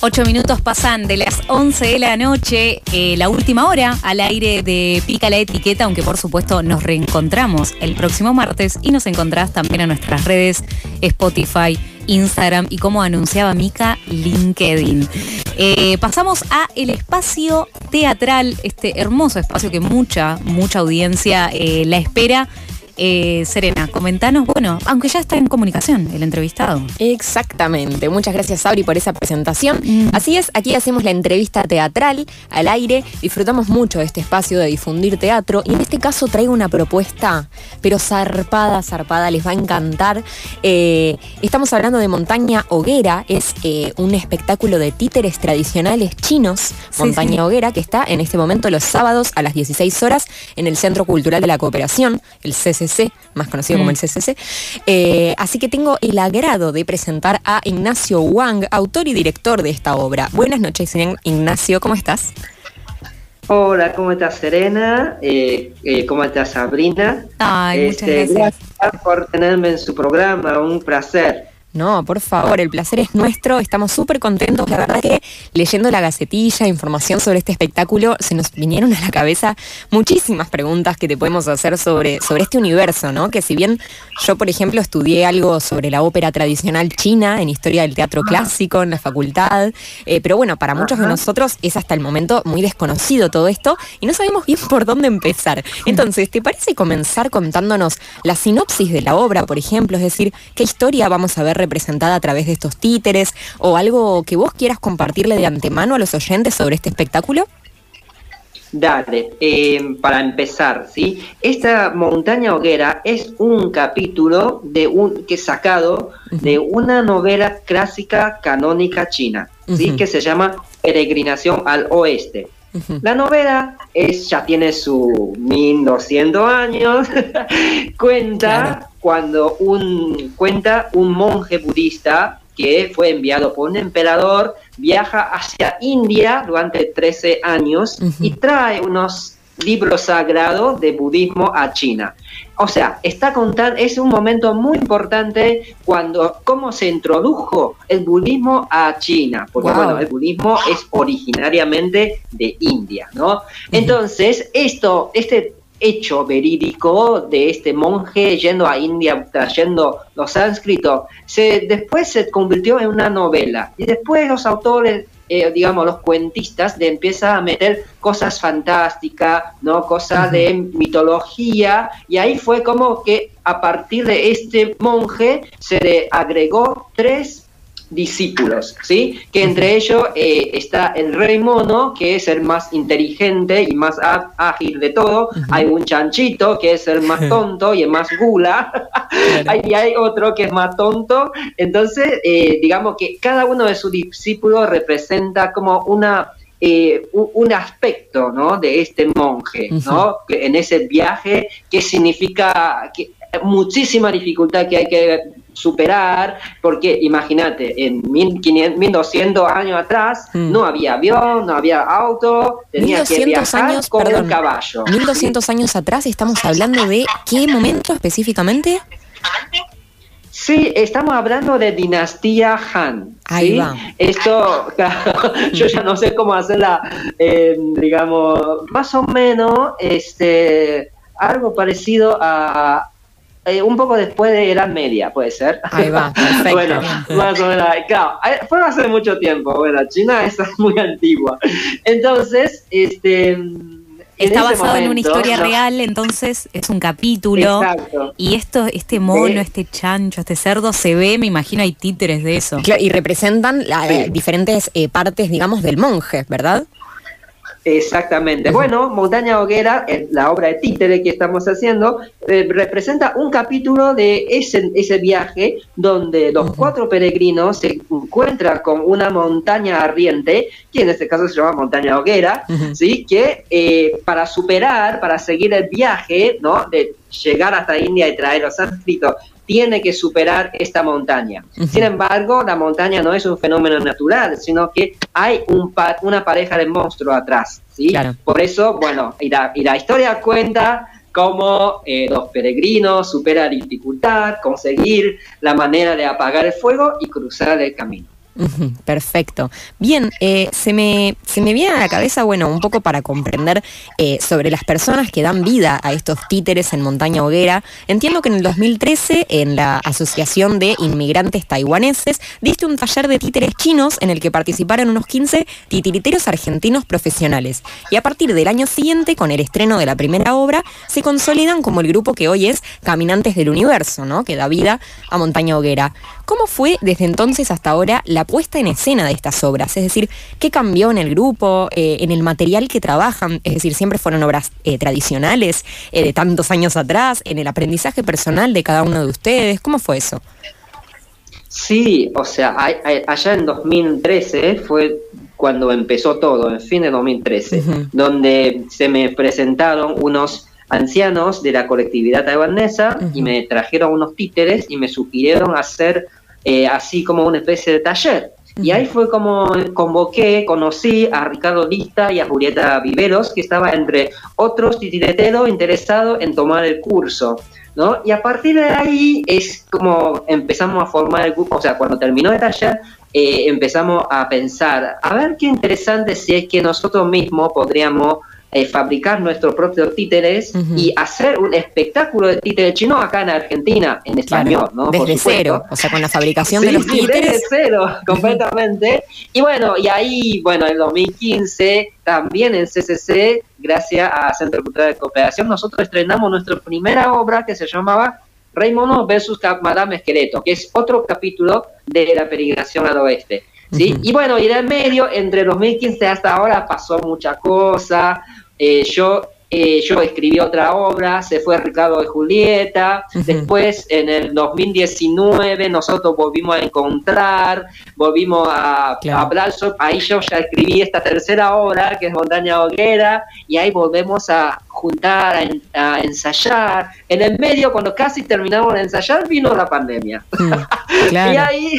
Ocho minutos pasan de las 11 de la noche, eh, la última hora al aire de Pica la Etiqueta, aunque por supuesto nos reencontramos el próximo martes y nos encontrás también en nuestras redes Spotify, Instagram y como anunciaba Mica, LinkedIn. Eh, pasamos a el espacio teatral, este hermoso espacio que mucha, mucha audiencia eh, la espera eh, Serena, comentanos, bueno, aunque ya está en comunicación el entrevistado. Exactamente. Muchas gracias, Sabri, por esa presentación. Mm. Así es, aquí hacemos la entrevista teatral al aire. Disfrutamos mucho de este espacio de difundir teatro y en este caso traigo una propuesta, pero zarpada, zarpada, les va a encantar. Eh, estamos hablando de Montaña Hoguera, es eh, un espectáculo de títeres tradicionales chinos, Montaña Hoguera, que está en este momento los sábados a las 16 horas en el Centro Cultural de la Cooperación, el CCC más conocido como el mm. CCC. Eh, así que tengo el agrado de presentar a Ignacio Wang, autor y director de esta obra. Buenas noches, Ignacio, ¿cómo estás? Hola, ¿cómo estás Serena? Eh, eh, ¿Cómo estás Sabrina? Ay, muchas este, gracias. Gracias por tenerme en su programa, un placer. No, por favor, el placer es nuestro. Estamos súper contentos. La verdad que leyendo la gacetilla, información sobre este espectáculo, se nos vinieron a la cabeza muchísimas preguntas que te podemos hacer sobre, sobre este universo, ¿no? Que si bien yo, por ejemplo, estudié algo sobre la ópera tradicional china en historia del teatro clásico en la facultad, eh, pero bueno, para muchos de nosotros es hasta el momento muy desconocido todo esto y no sabemos bien por dónde empezar. Entonces, ¿te parece comenzar contándonos la sinopsis de la obra, por ejemplo? Es decir, ¿qué historia vamos a ver representada a través de estos títeres o algo que vos quieras compartirle de antemano a los oyentes sobre este espectáculo? Dale, eh, para empezar, ¿sí? Esta montaña hoguera es un capítulo de un que sacado de una novela clásica canónica china, ¿sí? Que se llama Peregrinación al Oeste. La novela es, ya tiene su 1200 años, cuenta cuando un, cuenta un monje budista que fue enviado por un emperador, viaja hacia India durante 13 años y trae unos libros sagrados de budismo a China. O sea, está contando, es un momento muy importante cuando, cómo se introdujo el budismo a China, porque bueno, el budismo es originariamente de India, ¿no? Entonces, esto, este hecho verídico de este monje yendo a India trayendo los sánscritos, se, después se convirtió en una novela y después los autores, eh, digamos los cuentistas, de empiezan a meter cosas fantásticas, no, cosas de mitología y ahí fue como que a partir de este monje se le agregó tres discípulos, ¿sí? Que entre ellos eh, está el rey mono, que es el más inteligente y más ágil de todo. Hay un chanchito, que es el más tonto y el más gula. y hay otro que es más tonto. Entonces, eh, digamos que cada uno de sus discípulos representa como una eh, un, aspecto ¿no? de este monje, ¿no? en ese viaje, que significa que muchísima dificultad que hay que superar, porque imagínate, en 1500, 1200 años atrás mm. no había avión, no había auto, tenía que viajar años, con un caballo. 1200 años atrás estamos hablando de qué momento específicamente? Sí, estamos hablando de dinastía Han. Ahí va. Esto, yo ya no sé cómo hacerla, eh, digamos, más o menos, este, algo parecido a, eh, un poco después de Edad Media, puede ser. Ahí va, perfecto. bueno, más o menos, claro, eh, fue hace mucho tiempo, bueno, China es muy antigua. Entonces, este... Está basado en una historia real, entonces es un capítulo. Exacto. Y esto, este mono, este chancho, este cerdo, se ve, me imagino, hay títeres de eso. y representan diferentes eh, partes, digamos, del monje, ¿verdad? Exactamente. Bueno, Montaña Hoguera, la obra de títere que estamos haciendo, eh, representa un capítulo de ese, ese viaje donde los cuatro peregrinos se encuentran con una montaña ardiente, que en este caso se llama Montaña Hoguera, ¿sí? que eh, para superar, para seguir el viaje, ¿no? de llegar hasta India y traer los sánscritos tiene que superar esta montaña. Sin embargo, la montaña no es un fenómeno natural, sino que hay un una pareja de monstruos atrás. ¿sí? Por eso, bueno, y la, y la historia cuenta cómo eh, los peregrinos superan dificultad, conseguir la manera de apagar el fuego y cruzar el camino. Perfecto. Bien, eh, se, me, se me viene a la cabeza, bueno, un poco para comprender eh, sobre las personas que dan vida a estos títeres en Montaña Hoguera. Entiendo que en el 2013, en la Asociación de Inmigrantes Taiwaneses, diste un taller de títeres chinos en el que participaron unos 15 titiriteros argentinos profesionales. Y a partir del año siguiente, con el estreno de la primera obra, se consolidan como el grupo que hoy es Caminantes del Universo, ¿no? Que da vida a Montaña Hoguera. ¿Cómo fue desde entonces hasta ahora la puesta en escena de estas obras? Es decir, ¿qué cambió en el grupo, eh, en el material que trabajan? Es decir, ¿siempre fueron obras eh, tradicionales eh, de tantos años atrás, en el aprendizaje personal de cada uno de ustedes? ¿Cómo fue eso? Sí, o sea, allá en 2013 fue cuando empezó todo, en fin de 2013, donde se me presentaron unos ancianos de la colectividad taiwanesa y me trajeron unos títeres y me sugirieron hacer eh, así como una especie de taller. Y ahí fue como convoqué, conocí a Ricardo Lista y a Julieta Viveros, que estaba entre otros titireteros interesados en tomar el curso. ¿no? Y a partir de ahí es como empezamos a formar el grupo, o sea, cuando terminó el taller, eh, empezamos a pensar, a ver qué interesante si es que nosotros mismos podríamos eh, fabricar nuestros propios títeres y hacer un espectáculo de títeres chino acá en Argentina, en español, ¿no? Desde cero, o sea, con la fabricación de los títeres. Desde cero, completamente. y bueno, y ahí, bueno, en 2015, también en CCC, gracias a Centro Cultural de Cooperación, nosotros estrenamos nuestra primera obra que se llamaba Rey Mono versus Madame Esqueleto, que es otro capítulo de la peregrinación al oeste. ¿sí? Y bueno, y en el medio, entre 2015 hasta ahora pasó mucha cosa. Eh, yo eh, yo escribí otra obra, se fue Ricardo de Julieta, después en el 2019 nosotros volvimos a encontrar, volvimos a, hablar, ahí yo ya escribí esta tercera obra que es Montaña Hoguera y ahí volvemos a juntar, a, ensayar. En el medio, cuando casi terminamos de ensayar, vino la pandemia. Mm, y ahí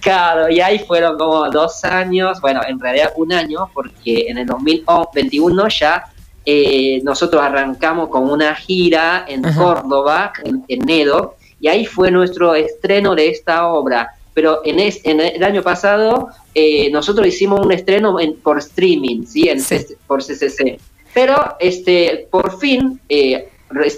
Claro, y ahí fueron como dos años, bueno, en realidad un año, porque en el 2021 ya eh, nosotros arrancamos con una gira en Córdoba, en, enero, y ahí fue nuestro estreno de esta obra. Pero en, en el año pasado eh, nosotros hicimos un estreno por streaming, ¿sí? En, por CCC. Pero este, por fin, eh,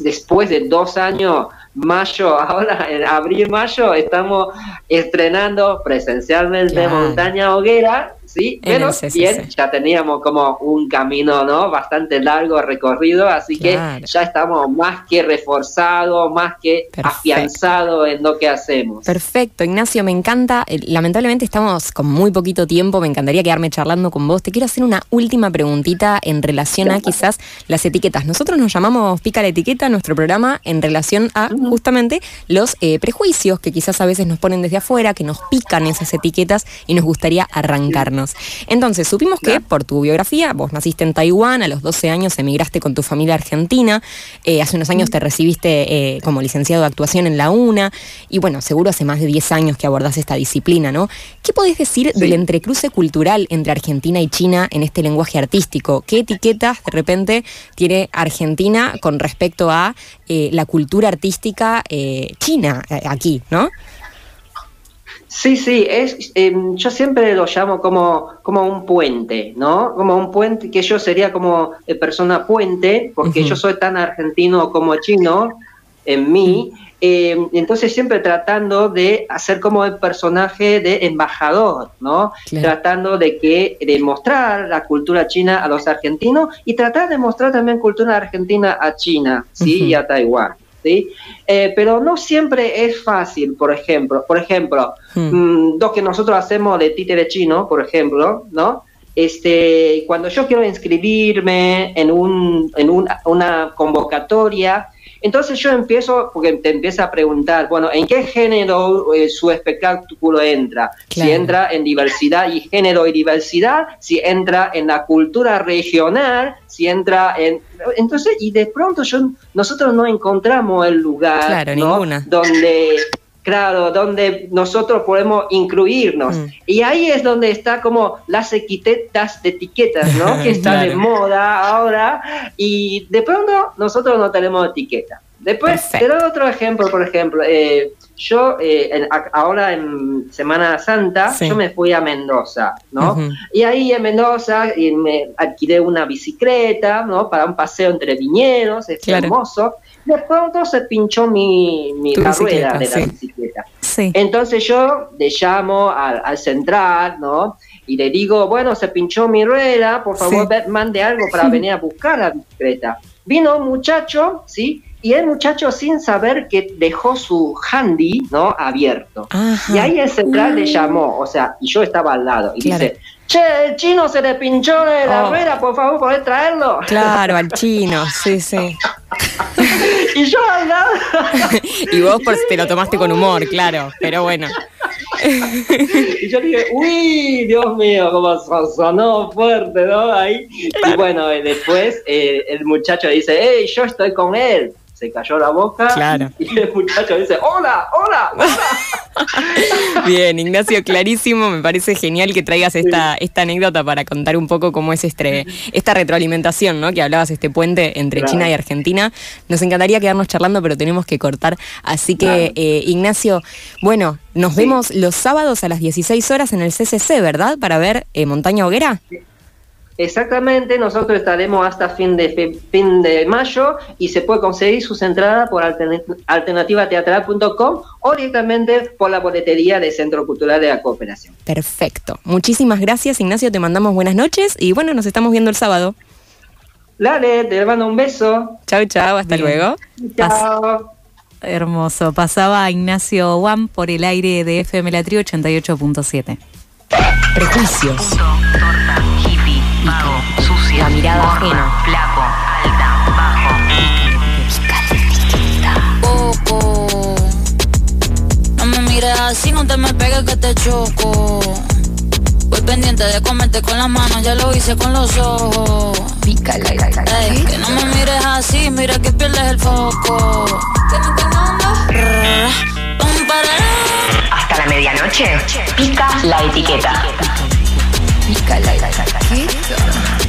después de dos años mayo, ahora en abril, mayo, estamos estrenando presencialmente Montaña Hoguera ¿sí? Pero bien, ya teníamos como un camino, ¿no? Bastante largo recorrido, así que ya estamos más que reforzados, más que afianzados en lo que hacemos. Perfecto, Ignacio, me encanta. Lamentablemente estamos con muy poquito tiempo, me encantaría quedarme charlando con vos. Te quiero hacer una última preguntita en relación a quizás las etiquetas. Nosotros nos llamamos Pica la Etiqueta, nuestro programa, en relación a justamente los eh, prejuicios que quizás a veces nos ponen desde afuera, que nos pican esas etiquetas y nos gustaría arrancarnos. Entonces, supimos que por tu biografía, vos naciste en Taiwán, a los 12 años emigraste con tu familia argentina, eh, hace unos años te recibiste eh, como licenciado de actuación en la UNA, y bueno, seguro hace más de 10 años que abordás esta disciplina, ¿no? ¿Qué podés decir del entrecruce cultural entre Argentina y China en este lenguaje artístico? ¿Qué etiquetas de repente tiene Argentina con respecto a eh, la cultura artística china aquí, ¿no? Sí, sí, es, em, yo siempre lo llamo como, como un puente, ¿no? Como un puente, que yo sería como persona puente, porque yo soy tan argentino como chino en mí, em, entonces siempre tratando de hacer como el personaje de embajador, ¿no? Tratando de que de mostrar la cultura china a los argentinos y tratar de mostrar también cultura argentina a China, ¿sí? Y a Taiwán. ¿Sí? Eh, pero no siempre es fácil, por ejemplo, por ejemplo, hmm. mm, lo que nosotros hacemos de títere chino, por ejemplo, ¿no? Este, cuando yo quiero inscribirme en, un, en una convocatoria, entonces yo empiezo, porque te empieza a preguntar, bueno, ¿en qué género eh, su espectáculo entra? Si entra en diversidad y género y diversidad, si entra en la cultura regional, si entra en... Entonces, y de pronto yo, nosotros no encontramos el lugar donde Claro, donde nosotros podemos incluirnos. Mm. Y ahí es donde está como las etiquetas de etiquetas, ¿no? que está de moda ahora. Y de pronto nosotros no tenemos etiqueta. Después, te doy otro ejemplo, por ejemplo. Eh, yo eh, ahora en Semana Santa, yo me fui a Mendoza, ¿no? Y ahí en Mendoza y me alquilé una bicicleta, ¿no? Para un paseo entre viñedos, es hermoso. De pronto se pinchó mi, mi la rueda de la bicicleta. Entonces yo le llamo al, al, central, ¿no? Y le digo, bueno, se pinchó mi rueda, por favor, mande algo para venir a buscar la bicicleta. Vino un muchacho, ¿sí? Y el muchacho sin saber que dejó su handy, ¿no? Abierto. Y ahí el central le llamó, o sea, y yo estaba al lado, y dice, che, el chino se le pinchó la oh. rueda, por favor, ¿podés traerlo? Claro, al chino, sí, sí. y yo al lado. y vos pues, te lo tomaste con humor, claro, pero bueno. y yo dije, uy, Dios mío, como sonó fuerte, ¿no? Ahí. Y bueno, después eh, el muchacho dice, hey, yo estoy con él se cayó la boca y el muchacho dice, hola, hola, hola. Bien, Ignacio, clarísimo, me parece genial que traigas esta, esta anécdota para contar un poco cómo es este, esta retroalimentación, ¿no? Que hablabas, este puente entre China y Argentina. Nos encantaría quedarnos charlando, pero tenemos que cortar. Así que, eh, Ignacio, bueno, nos vemos los sábados a las 16 horas en el CCC, ¿verdad? Para ver eh, Montaña Hoguera. Exactamente, nosotros estaremos hasta fin de, fin de mayo y se puede conseguir sus entradas por alternativateatral.com o directamente por la boletería del Centro Cultural de la Cooperación. Perfecto. Muchísimas gracias, Ignacio. Te mandamos buenas noches y bueno, nos estamos viendo el sábado. Dale, te mando un beso. Chao, chao, hasta luego. Chao. Hermoso. Pasaba Ignacio Juan por el aire de FM La 88.7. Prejuicios vago, sucia, la mirada ajena, flaco, alta, bajo, Poco. No me mires así, no te me pegues que te choco. Voy pendiente de comerte con las manos, ya lo hice con los ojos. Pícala, Ey, que no me mires así, mira que pierdes el foco. Hasta la medianoche, pica la etiqueta. Pica la etiqueta. Chiquito.